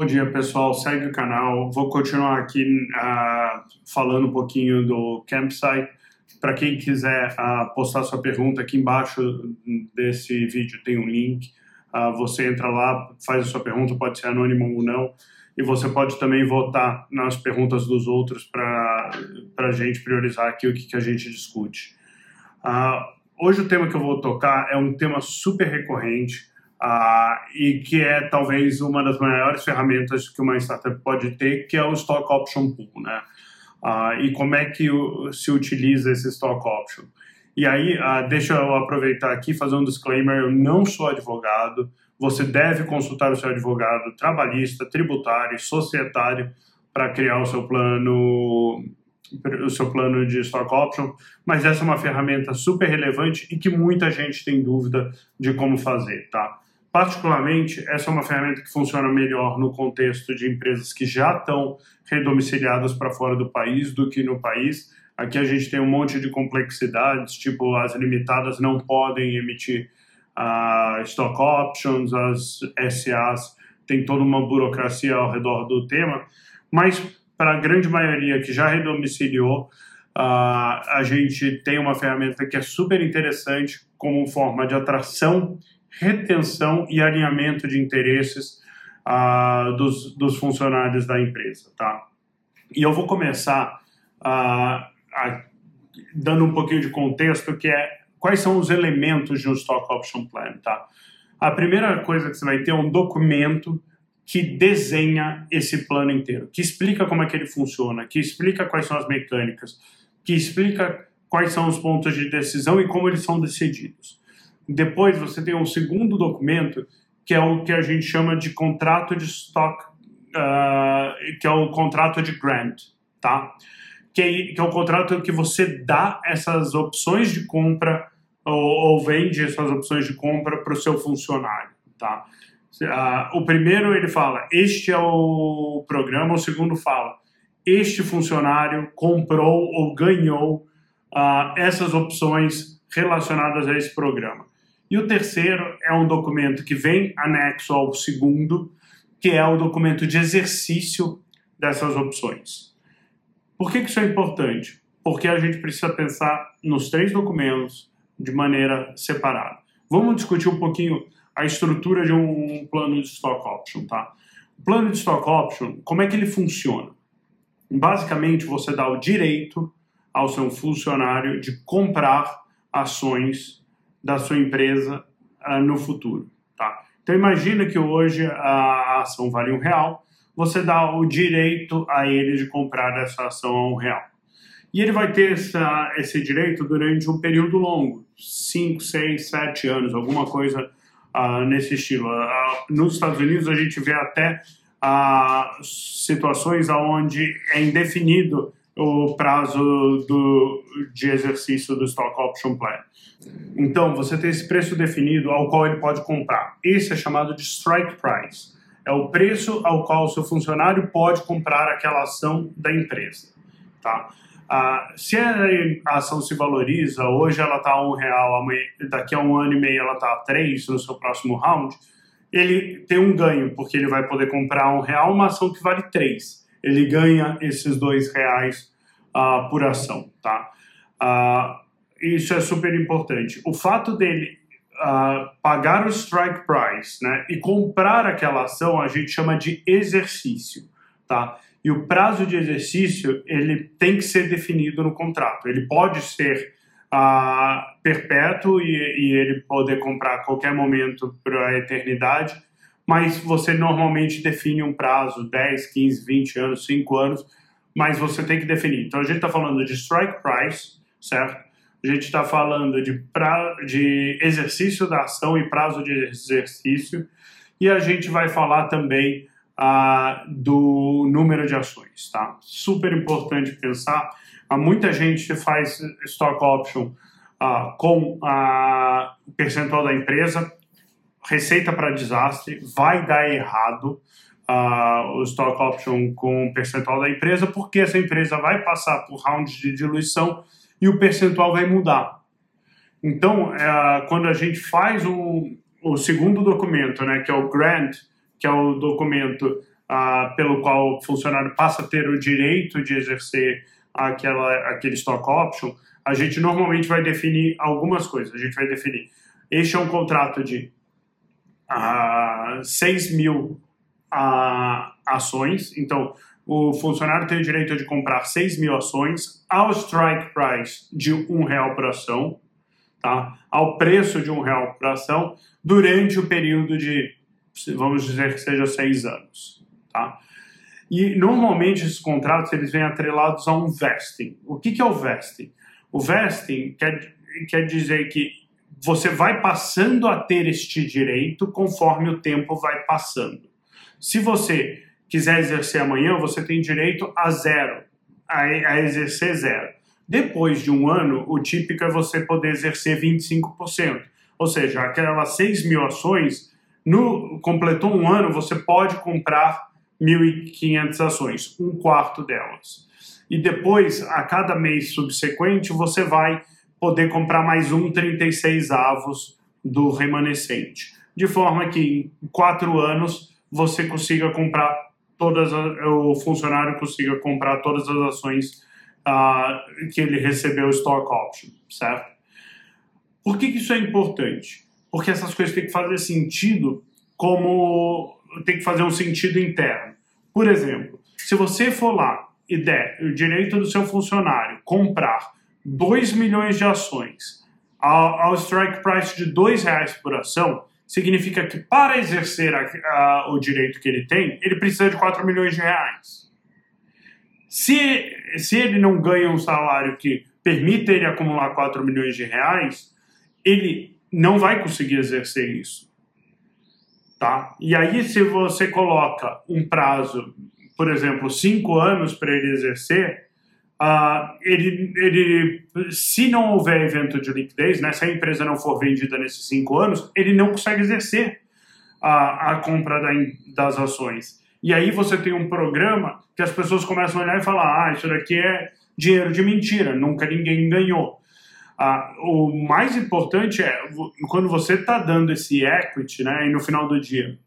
Bom dia, pessoal. Segue o canal. Vou continuar aqui uh, falando um pouquinho do campsite. Para quem quiser uh, postar sua pergunta, aqui embaixo desse vídeo tem um link. Uh, você entra lá, faz a sua pergunta, pode ser anônimo ou não. E você pode também votar nas perguntas dos outros para a gente priorizar aqui o que, que a gente discute. hoje o tema que eu vou tocar é um tema super recorrente Uh, e que é talvez uma das maiores ferramentas que uma startup pode ter, que é o Stock Option Pool, né? Uh, e como é que se utiliza esse Stock Option. E aí, uh, deixa eu aproveitar aqui fazer um disclaimer, eu não sou advogado, você deve consultar o seu advogado trabalhista, tributário societário para criar o seu plano o seu plano de stock option, mas essa é uma ferramenta super relevante e que muita gente tem dúvida de como fazer, tá? Particularmente, essa é uma ferramenta que funciona melhor no contexto de empresas que já estão redomiciliadas para fora do país do que no país. Aqui a gente tem um monte de complexidades, tipo as limitadas não podem emitir uh, stock options, as SAs tem toda uma burocracia ao redor do tema, mas para a grande maioria que já redomiciliou, uh, a gente tem uma ferramenta que é super interessante como forma de atração retenção e alinhamento de interesses uh, dos, dos, funcionários da empresa, tá? E eu vou começar uh, dando um pouquinho de contexto, que é quais são os elementos de um Stock Option Plan, tá? A primeira coisa que você vai ter é um documento que desenha esse plano inteiro, que explica como é que ele funciona, que explica quais são as mecânicas, que explica quais são os pontos de decisão e como eles são decididos. Depois você tem um segundo documento, que é o que a gente chama de contrato de stock, uh, que é o contrato de grant, tá? Que é, que é o contrato que você dá essas opções de compra ou, ou vende essas opções de compra para o seu funcionário, tá? Uh, o primeiro ele fala, este é o programa, o segundo fala, este funcionário comprou ou ganhou uh, essas opções relacionadas a esse programa. E o terceiro é um documento que vem anexo ao segundo, que é o documento de exercício dessas opções. Por que, isso é importante? Porque a gente precisa pensar nos três documentos de maneira separada. Vamos discutir um pouquinho a estrutura de um plano de stock option, tá? O plano de stock option, como é que ele funciona? Basicamente, você dá o direito ao seu funcionário de comprar ações da sua empresa uh, no futuro. Tá? Então imagina que hoje a ação vale um real, você dá o direito a ele de comprar essa ação a um real. E ele vai ter essa, esse direito durante um período longo, 5, 6, 7 anos, alguma coisa uh, nesse estilo. Uh, nos Estados Unidos a gente vê até uh, situações onde é indefinido o prazo do, de exercício do Stock Option Plan. Então, você tem esse preço definido ao qual ele pode comprar. Esse é chamado de strike price. É o preço ao qual o seu funcionário pode comprar aquela ação da empresa. Tá? Ah, se a ação se valoriza, hoje ela está a um real, daqui a um ano e meio ela está a três no seu próximo round, ele tem um ganho, porque ele vai poder comprar um real uma ação que vale três ele ganha esses dois reais uh, por ação, tá? Uh, isso é super importante. O fato dele uh, pagar o strike price, né, e comprar aquela ação, a gente chama de exercício, tá? E o prazo de exercício ele tem que ser definido no contrato. Ele pode ser uh, perpétuo e, e, ele poder comprar a qualquer momento para a eternidade, mas você normalmente define um prazo, 10, 15, 20 anos, 5 anos, mas você tem que definir. Então a gente está falando de strike price, certo? A gente está falando de, pra, de exercício da ação e prazo de exercício, e a gente vai falar também ah, do número de ações, tá? Super importante pensar. Há muita gente faz stock option ah, com a percentual da empresa, receita para desastre, vai dar errado uh, o stock option com o percentual da empresa, porque essa empresa vai passar por rounds de diluição e o percentual vai mudar. Então, uh, quando a gente faz um, o segundo documento, né, que é o grant, que é o documento uh, pelo qual o funcionário passa a ter o direito de exercer aquela, aquele stock option, a gente normalmente vai definir algumas coisas. A gente vai definir, este é um contrato de uh, 6 mil uh, ações, então o funcionário tem o direito de comprar 6 mil ações ao strike price de um real por ação, tá? ao preço de um real por ação, durante o período de, vamos dizer que seja seis anos. Tá? E normalmente esses contratos eles vêm atrelados a um vesting. O que, que é o vesting? O vesting quer, quer dizer que você vai passando a ter este direito conforme o tempo vai passando. Se você quiser exercer amanhã, você tem direito a zero, a, a exercer zero. Depois de um ano, o típico é você poder exercer 25%. Ou seja, aquelas 6 mil ações, no, completou um ano, você pode comprar 1.500 ações, um quarto delas. E depois, a cada mês subsequente, você vai poder comprar mais um 36 avos do remanescente. De forma que em quatro anos você consiga comprar todas, o funcionário consiga comprar todas as ações uh, que ele recebeu stock option, certo? Por que, que isso é importante? Porque essas coisas têm que fazer sentido como tem que fazer um sentido interno. Por exemplo, se você for lá e der o direito do seu funcionário comprar 2 milhões de ações ao, ao strike price de 2 reais por ação, significa que para exercer a, a, o direito que ele tem, ele precisa de 4 milhões de reais. Se, se ele não ganha um salário que permita ele acumular 4 milhões de reais, ele não vai conseguir exercer isso. Tá? E aí, se você coloca um prazo, por exemplo, cinco anos para ele exercer, uh, ele, ele, se não houver evento de liquidez, né, se a empresa não for vendida nesses cinco anos, ele não consegue exercer a, a compra da, das ações. E aí você tem um programa que as pessoas começam a olhar e falar: ah, isso daqui é dinheiro de mentira, nunca ninguém ganhou. Ah, o mais importante é quando você está dando esse equity, né, e no final do dia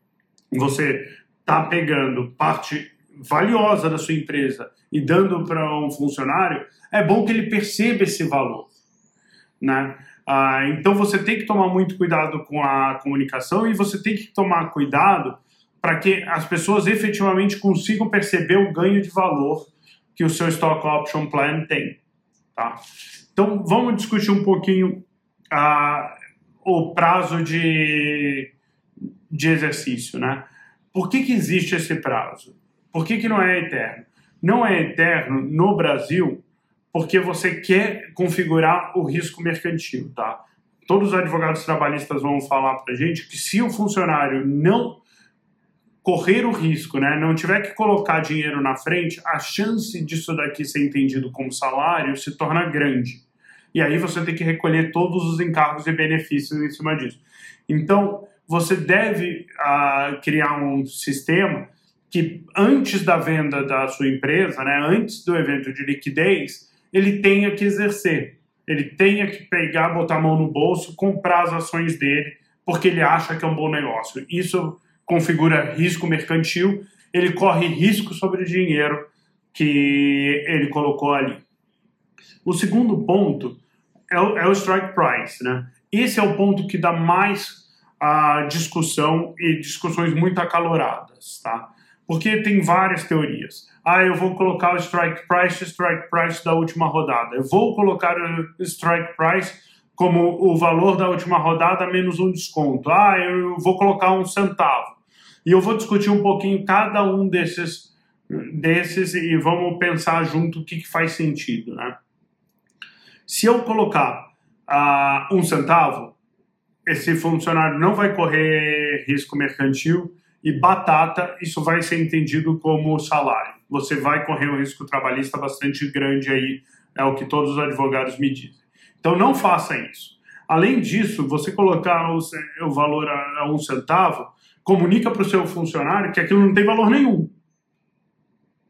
você está pegando parte valiosa da sua empresa e dando para um funcionário, é bom que ele perceba esse valor, né? Ah, então você tem que tomar muito cuidado com a comunicação e você tem que tomar cuidado para que as pessoas efetivamente consigam perceber o ganho de valor que o seu stock option plan tem, tá? Então, vamos discutir um pouquinho ah, o prazo de, de exercício, né? Por que, que existe esse prazo? Por que, que não é eterno? Não é eterno no Brasil porque você quer configurar o risco mercantil, tá? Todos os advogados trabalhistas vão falar para gente que se o funcionário não correr o risco, né, não tiver que colocar dinheiro na frente, a chance disso daqui ser entendido como salário se torna grande e aí você tem que recolher todos os encargos e benefícios em cima disso. Então, você deve uh, criar um sistema que antes da venda da sua empresa, né, antes do evento de liquidez, ele tenha que exercer, ele tenha que pegar, botar a mão no bolso, comprar as ações dele, porque ele acha que é um bom negócio. Isso configura risco mercantil, ele corre risco sobre o dinheiro que ele colocou ali. O segundo ponto é o, é o strike price, né? Esse é o ponto que dá mais a uh, discussão e discussões muito acaloradas, tá? Porque tem várias teorias. Ah, eu vou colocar o strike price, strike price da última rodada. Eu vou colocar o strike price como o valor da última rodada menos um desconto. Ah, eu vou colocar um centavo. E eu vou discutir um pouquinho cada um desses, desses e vamos pensar junto o que, que faz sentido, né? Se eu colocar uh, um centavo, esse funcionário não vai correr risco mercantil e batata, isso vai ser entendido como salário. Você vai correr um risco trabalhista bastante grande aí, é o que todos os advogados me dizem. Então não faça isso. Além disso, você colocar o, valor a, um centavo, comunica para o seu funcionário que aquilo não tem valor nenhum,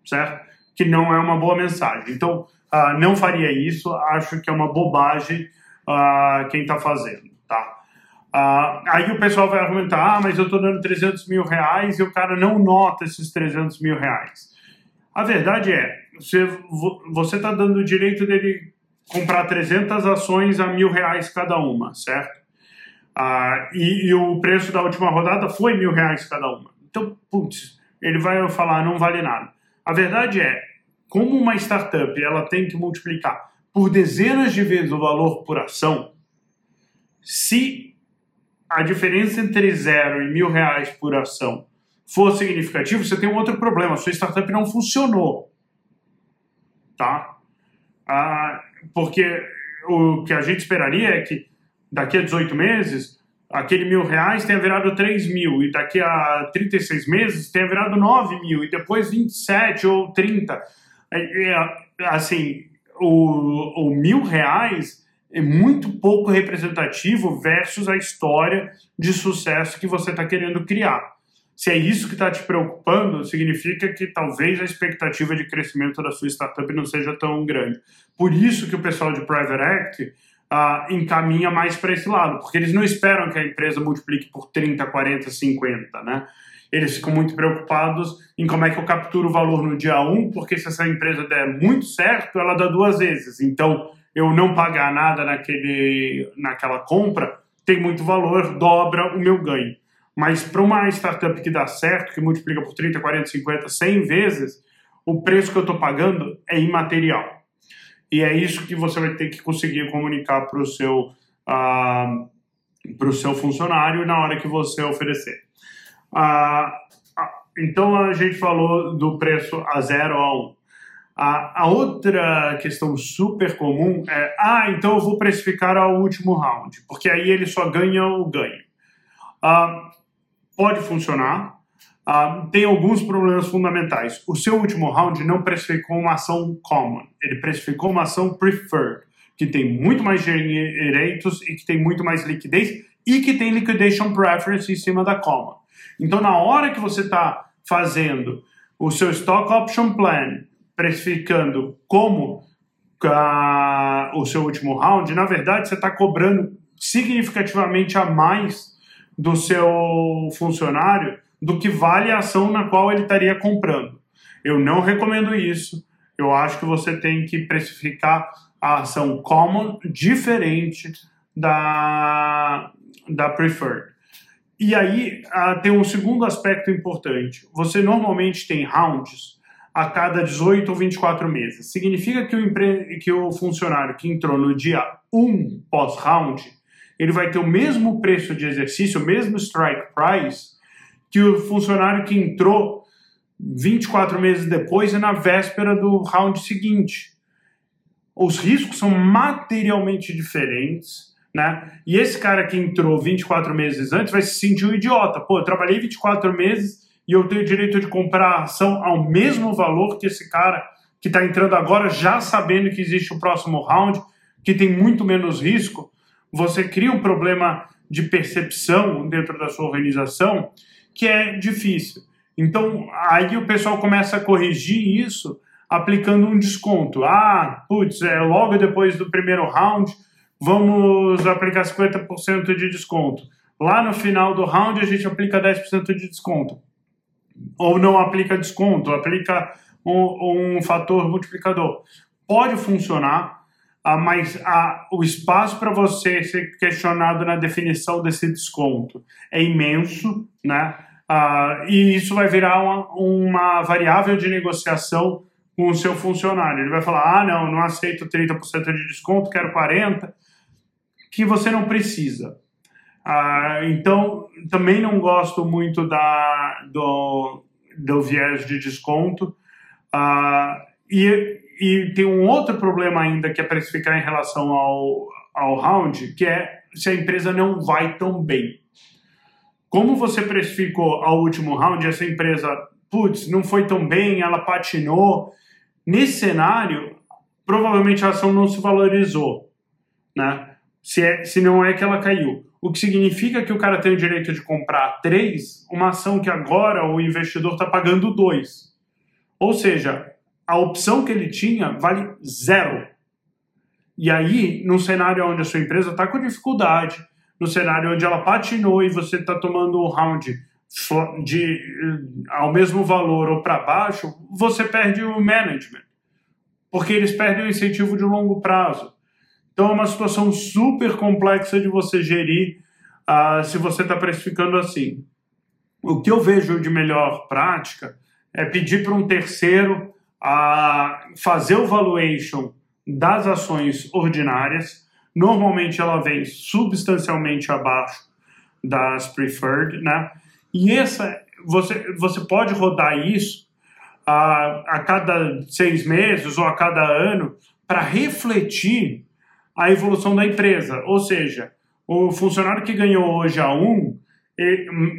certo? Que não é uma boa mensagem. Então, uh, não faria isso, acho que é uma bobagem uh, quem está fazendo, tá? Uh, aí o pessoal vai argumentar, ah, mas eu estou dando 300 mil reais e o cara não nota esses 300 mil reais. A verdade é, você está dando o direito dele comprar 300 ações a mil reais cada uma, certo? Uh, e, e, o preço da última rodada foi mil reais cada uma. Então, putz, ele vai falar, não vale nada. A verdade é, como uma startup ela tem que multiplicar por dezenas de vezes o valor por ação, se a diferença entre zero e mil reais por ação for significativo, você tem um outro problema. Sua startup não funcionou. Tá? Ah, porque o que a gente esperaria é que daqui a 18 meses aquele mil reais tenha virado 3 mil, e daqui a 36 meses tenha virado 9 mil, e depois 27 ou 30. É, é, assim, o, o mil reais é muito pouco representativo versus a história de sucesso que você está querendo criar. Se é isso que está te preocupando, significa que talvez a expectativa de crescimento da sua startup não seja tão grande. Por isso que o pessoal de Private Act ah, encaminha mais para esse lado, porque eles não esperam que a empresa multiplique por 30, 40, 50, né? Eles ficam muito preocupados em como é que eu capturo o valor no dia 1, porque se essa empresa der muito certo, ela dá duas vezes. Então, eu não pagar nada naquele, naquela compra tem muito valor, dobra o meu ganho. Mas para uma startup que dá certo, que multiplica por 30, 40, 50, 100 vezes, o preço que eu estou pagando é imaterial. E é isso que você vai ter que conseguir comunicar para o seu, pro seu funcionário na hora que você oferecer. Uh, então a gente falou do preço a 0 a 1. Um. A, a, outra questão super comum é: ah, então eu vou precificar ao último round, porque aí ele só ganha o ganho. Ah, pode funcionar, ah, tem alguns problemas fundamentais. O seu último round não precificou uma ação common, ele precificou uma ação preferred, que tem muito mais direitos e que tem muito mais liquidez e que tem liquidation preference em cima da common. Então, na hora que você está fazendo o seu stock option plan precificando como a, o seu último round, na verdade você está cobrando significativamente a mais do seu funcionário do que vale a ação na qual ele estaria comprando. Eu não recomendo isso. Eu acho que você tem que precificar a ação common diferente da, da preferred. E aí uh, tem um segundo aspecto importante. Você normalmente tem rounds a cada 18 ou 24 meses. Significa que o, empre... que o funcionário que entrou no dia 1 pós-round, ele vai ter o mesmo preço de exercício, o mesmo strike price, que o funcionário que entrou 24 meses depois e na véspera do round seguinte. Os riscos são materialmente diferentes, né? E esse cara que entrou 24 meses antes vai se sentir um idiota. Pô, eu trabalhei 24 meses e eu tenho direito de comprar a ação ao mesmo valor que esse cara que está entrando agora, já sabendo que existe o próximo round, que tem muito menos risco, você cria um problema de percepção dentro da sua organização que é difícil. Então, aí o pessoal começa a corrigir isso aplicando um desconto. Ah, putz, é logo depois do primeiro round, vamos aplicar 50% de desconto. Lá no final do round, a gente aplica 10% de desconto ou não aplica desconto, aplica um, um fator multiplicador. Pode funcionar, ah, mas ah, o espaço para você ser questionado na definição desse desconto é imenso, né? Ah, e isso vai virar uma, uma variável de negociação com o seu funcionário. Ele vai falar: ah, não, não aceito 30% de desconto, quero 40%, que você não precisa. Ah, então, também não gosto muito da, do, do viés de desconto. Ah, e, e tem um outro problema ainda que é precificar em relação ao, ao round, que é se a empresa não vai tão bem. Como você precificou ao último round, essa empresa, putz, não foi tão bem, ela patinou. Nesse cenário, provavelmente a ação não se valorizou, né? Se, é, se não é que ela caiu o que significa que o cara tem o direito de comprar três, uma ação que agora o investidor está pagando dois. Ou seja, a opção que ele tinha vale zero. E aí, num cenário onde a sua empresa está com dificuldade, no cenário onde ela patinou e você está tomando um round de, ao mesmo valor ou para baixo, você perde o management, porque eles perdem o incentivo de longo prazo. Então é uma situação super complexa de você gerir uh, se você está precificando assim. O que eu vejo de melhor prática é pedir para um terceiro a fazer o valuation das ações ordinárias. Normalmente ela vem substancialmente abaixo das preferred, né? E essa você você pode rodar isso a, a cada seis meses ou a cada ano para refletir a evolução da empresa. Ou seja, o funcionário que ganhou hoje a um,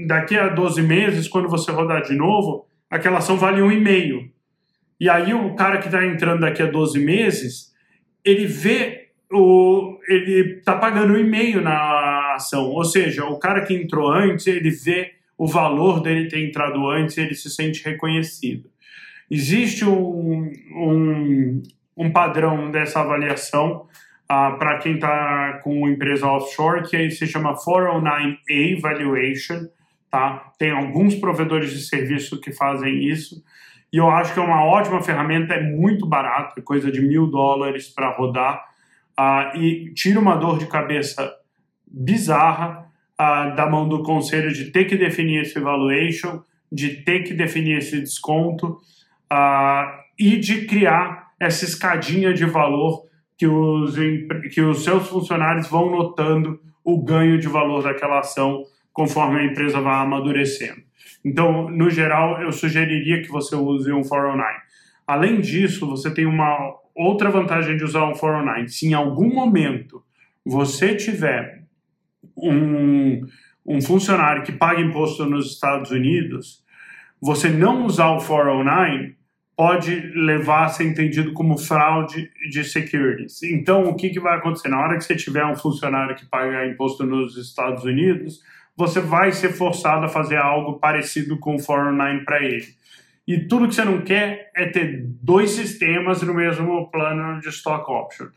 daqui a 12 meses, quando você rodar de novo, aquela ação vale um e meio. Aí o cara que está entrando daqui a 12 meses, ele vê o ele está pagando um e meio na ação. Ou seja, o cara que entrou antes, ele vê o valor dele ter entrado antes ele se sente reconhecido. Existe um, um, um padrão dessa avaliação uh, para quem está com empresa offshore, que se chama 409A Valuation. Tá? Tem alguns provedores de serviço que fazem isso. E eu acho que é uma ótima ferramenta, é muito barato, é coisa de mil dólares para rodar. Uh, e tira uma dor de cabeça bizarra uh, da mão do conselho de ter que definir esse valuation, de ter que definir esse desconto uh, e de criar essa escadinha de valor que os, que os seus funcionários vão notando o ganho de valor daquela ação conforme a empresa vai amadurecendo. Então, no geral, eu sugeriria que você use um 409. Além disso, você tem uma outra vantagem de usar um 409. Se em algum momento você tiver um, um funcionário que paga imposto nos Estados Unidos, você não usar o 409 pode levar a ser entendido como fraude de securities. Então, o que, que vai acontecer? Na hora que você tiver um funcionário que paga imposto nos Estados Unidos, você vai ser forçado a fazer algo parecido com o 409 para ele. E tudo que você não quer é ter dois sistemas no mesmo plano de stock option.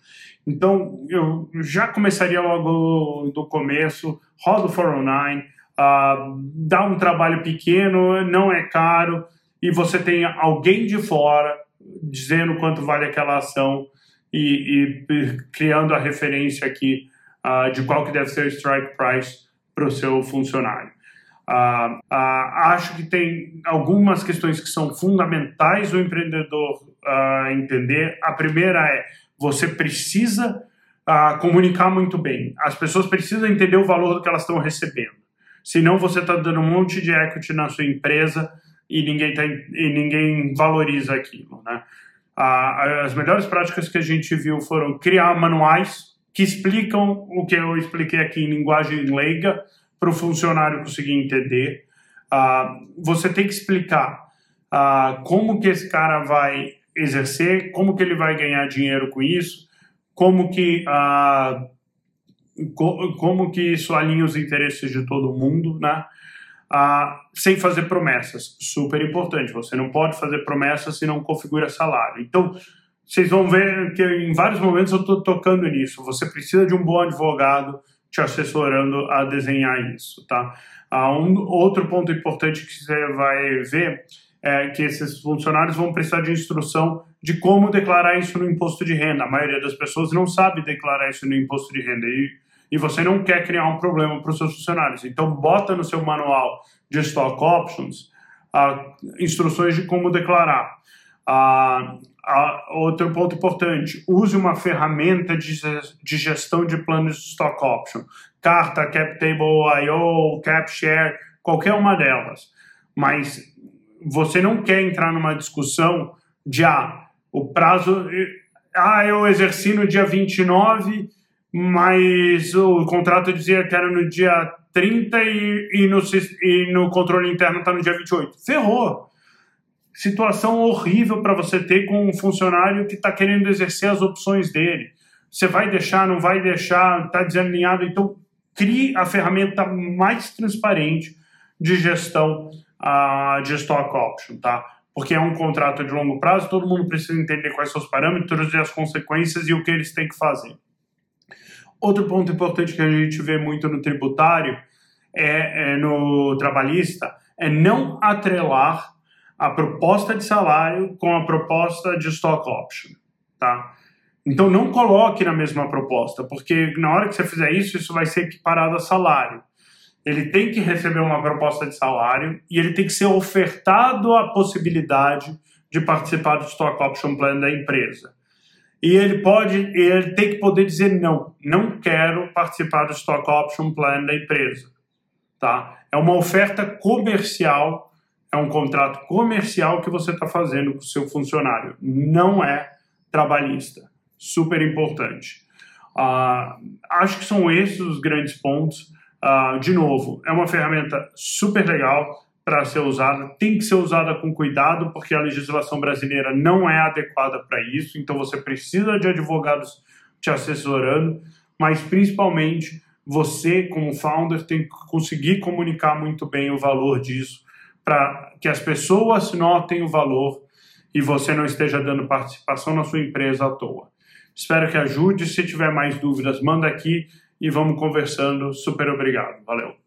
Então, eu já começaria logo do começo, roda o 409, uh, dá um trabalho pequeno, não é caro, e você tem alguém de fora dizendo quanto vale aquela ação e, e criando a referência aqui uh, de qual que deve ser o strike price para o seu funcionário. Uh, uh, acho que tem algumas questões que são fundamentais o empreendedor entender. A primeira é você precisa comunicar muito bem. As pessoas precisam entender o valor do que elas estão recebendo. Senão você está dando um monte de equity na sua empresa e ninguém, tá, e ninguém valoriza aquilo. Né? as melhores práticas que a gente viu foram criar manuais que explicam o que eu expliquei aqui em linguagem leiga para o funcionário conseguir entender. você tem que explicar como que esse cara vai exercer, como que ele vai ganhar dinheiro com isso, como que como que isso alinha os interesses de todo mundo, né? Ah, sem fazer promessas. Super importante. Você não pode fazer promessas se não configura salário. Então, vocês vão ver que em vários momentos eu estou tocando nisso. Você precisa de um bom advogado te assessorando a desenhar isso, tá? Ah, um outro ponto importante que você vai ver é que esses funcionários vão precisar de instrução de como declarar isso no imposto de renda. A maioria das pessoas não sabe declarar isso no imposto de renda e e você não quer criar um problema para os seus funcionários. Então, bota no seu manual de stock options uh, instruções de como declarar. Uh, uh, outro ponto importante, use uma ferramenta de, de gestão de planos de stock option. Carta, CapTable.io, CapShare, qualquer uma delas. Mas você não quer entrar numa discussão de, ah, o prazo... Ah, eu exerci no dia 29 mas o contrato dizia que era no dia 30 e, e, no, e no controle interno está no dia 28. Ferrou! Situação horrível para você ter com um funcionário que está querendo exercer as opções dele. Você vai deixar, não vai deixar, está desalinhado. Então, crie a ferramenta mais transparente de gestão uh, de stock option, tá? Porque é um contrato de longo prazo, todo mundo precisa entender quais são os parâmetros e as consequências e o que eles têm que fazer. Outro ponto importante que a gente vê muito no tributário, é, é no trabalhista, é não atrelar a proposta de salário com a proposta de stock option, tá? Então não coloque na mesma proposta, porque na hora que você fizer isso, isso vai ser equiparado a salário. Ele tem que receber uma proposta de salário e ele tem que ser ofertado a possibilidade de participar do stock option plan da empresa. E ele pode, ele tem que poder dizer não, não quero participar do stock option plan da empresa, tá? É uma oferta comercial é um contrato comercial que você está fazendo com o seu funcionário, não é trabalhista. Super importante. Uh, acho que são esses os grandes pontos. Uh, de novo, é uma ferramenta super legal para ser usada, tem que ser usada com cuidado, porque a legislação brasileira não é adequada para isso, então você precisa de advogados te assessorando, mas principalmente você, como founder, tem que conseguir comunicar muito bem o valor disso para que as pessoas notem o valor e você não esteja dando participação na sua empresa à toa. Espero que ajude. Se tiver mais dúvidas, manda aqui e vamos conversando. Super obrigado. Valeu.